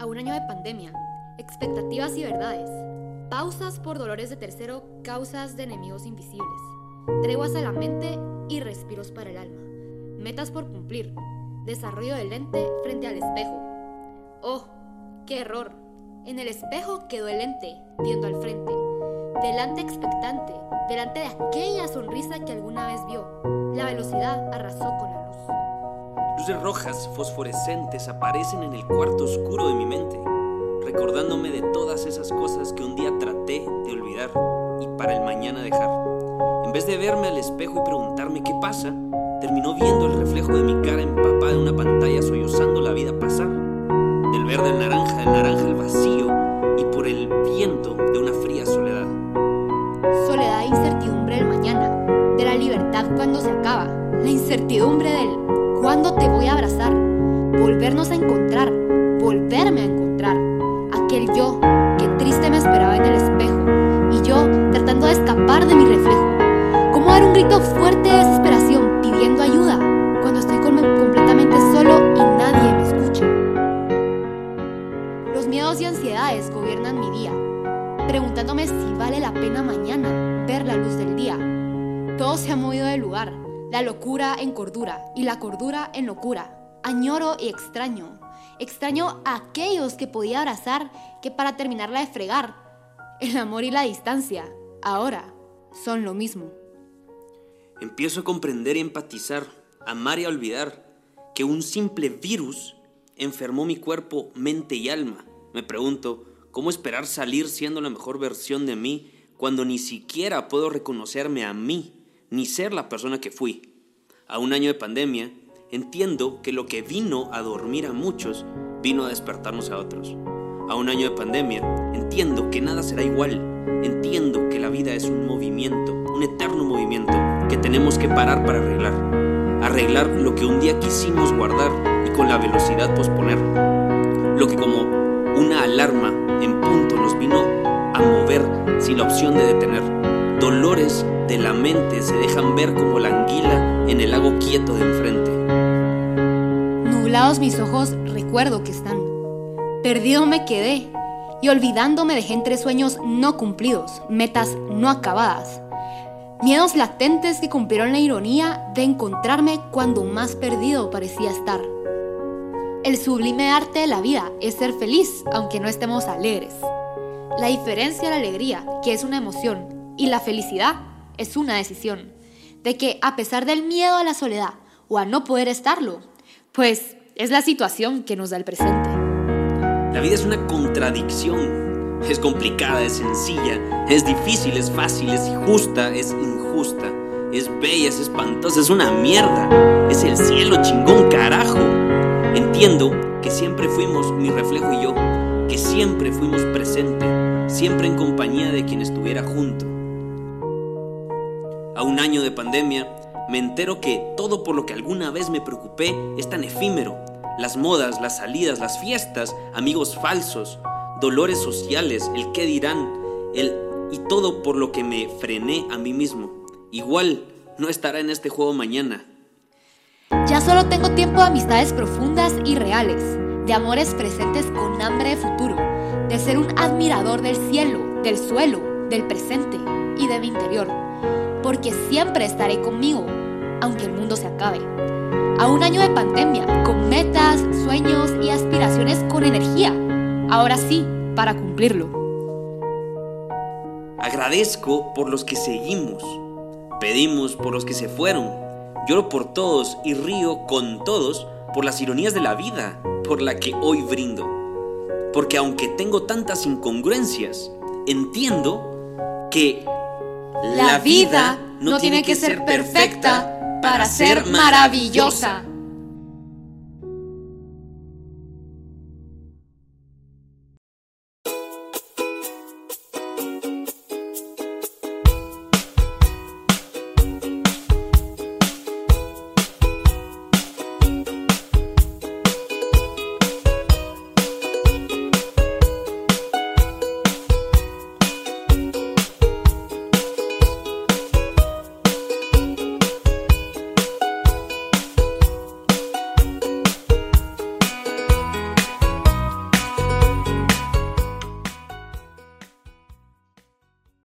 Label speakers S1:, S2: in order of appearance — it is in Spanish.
S1: A un año de pandemia, expectativas y verdades, pausas por dolores de tercero, causas de enemigos invisibles, treguas a la mente y respiros para el alma, metas por cumplir, desarrollo del lente frente al espejo. ¡Oh! ¡Qué error! En el espejo quedó el lente, viendo al frente, delante expectante, delante de aquella sonrisa que alguna vez vio. La velocidad arrasó con.
S2: Luces rojas, fosforescentes, aparecen en el cuarto oscuro de mi mente, recordándome de todas esas cosas que un día traté de olvidar y para el mañana dejar. En vez de verme al espejo y preguntarme qué pasa, terminó viendo el reflejo de mi cara empapada en una pantalla sollozando la vida pasar. Del verde al naranja, del naranja al vacío y por el viento de una fría soledad.
S1: Soledad e incertidumbre del mañana, de la libertad cuando se acaba, la incertidumbre del cuándo te voy a abrazar, volvernos a encontrar, volverme a encontrar, aquel yo que triste me esperaba en el espejo y yo tratando de escapar de mi reflejo. ¿Cómo dar un grito fuerte de desesperación pidiendo ayuda cuando estoy com- completamente solo y nadie me escucha? Los miedos y ansiedades gobiernan mi día, preguntándome si vale la pena mañana ver la luz del día. Todo se ha movido de lugar, la locura en cordura y la cordura en locura. Añoro y extraño. Extraño a aquellos que podía abrazar que para terminarla de fregar. El amor y la distancia, ahora, son lo mismo.
S2: Empiezo a comprender y empatizar, amar y a olvidar que un simple virus enfermó mi cuerpo, mente y alma. Me pregunto, ¿cómo esperar salir siendo la mejor versión de mí cuando ni siquiera puedo reconocerme a mí, ni ser la persona que fui? A un año de pandemia, entiendo que lo que vino a dormir a muchos, vino a despertarnos a otros. A un año de pandemia, entiendo que nada será igual. Entiendo que la vida es un movimiento, un eterno movimiento que tenemos que parar para arreglar. Arreglar lo que un día quisimos guardar y con la velocidad posponer. Lo que como una alarma en punto nos vino a mover sin la opción de detener. Dolores de la mente se dejan ver como la anguila en el lago quieto de enfrente.
S1: Nublados mis ojos, recuerdo que están. Perdido me quedé y olvidando me dejé entre sueños no cumplidos, metas no acabadas. Miedos latentes que cumplieron la ironía de encontrarme cuando más perdido parecía estar. El sublime arte de la vida es ser feliz aunque no estemos alegres. La diferencia de la alegría, que es una emoción, y la felicidad es una decisión. De que a pesar del miedo a la soledad o a no poder estarlo, pues es la situación que nos da el presente.
S2: La vida es una contradicción. Es complicada, es sencilla, es difícil, es fácil, es justa, es injusta, es bella, es espantosa, es una mierda. Es el cielo chingón carajo. Entiendo que siempre fuimos mi reflejo y yo, que siempre fuimos presente, siempre en compañía de quien estuviera junto. A un año de pandemia, me entero que todo por lo que alguna vez me preocupé es tan efímero. Las modas, las salidas, las fiestas, amigos falsos, dolores sociales, el qué dirán, el y todo por lo que me frené a mí mismo. Igual no estará en este juego mañana.
S1: Ya solo tengo tiempo de amistades profundas y reales, de amores presentes con hambre de futuro, de ser un admirador del cielo, del suelo, del presente y de mi interior, porque siempre estaré conmigo, aunque el mundo se acabe. A un año de pandemia, con metas, sueños y aspiraciones con energía, ahora sí, para cumplirlo.
S2: Agradezco por los que seguimos, pedimos por los que se fueron, lloro por todos y río con todos por las ironías de la vida, por la que hoy brindo. Porque aunque tengo tantas incongruencias, entiendo que
S1: La vida no tiene que ser perfecta para ser maravillosa.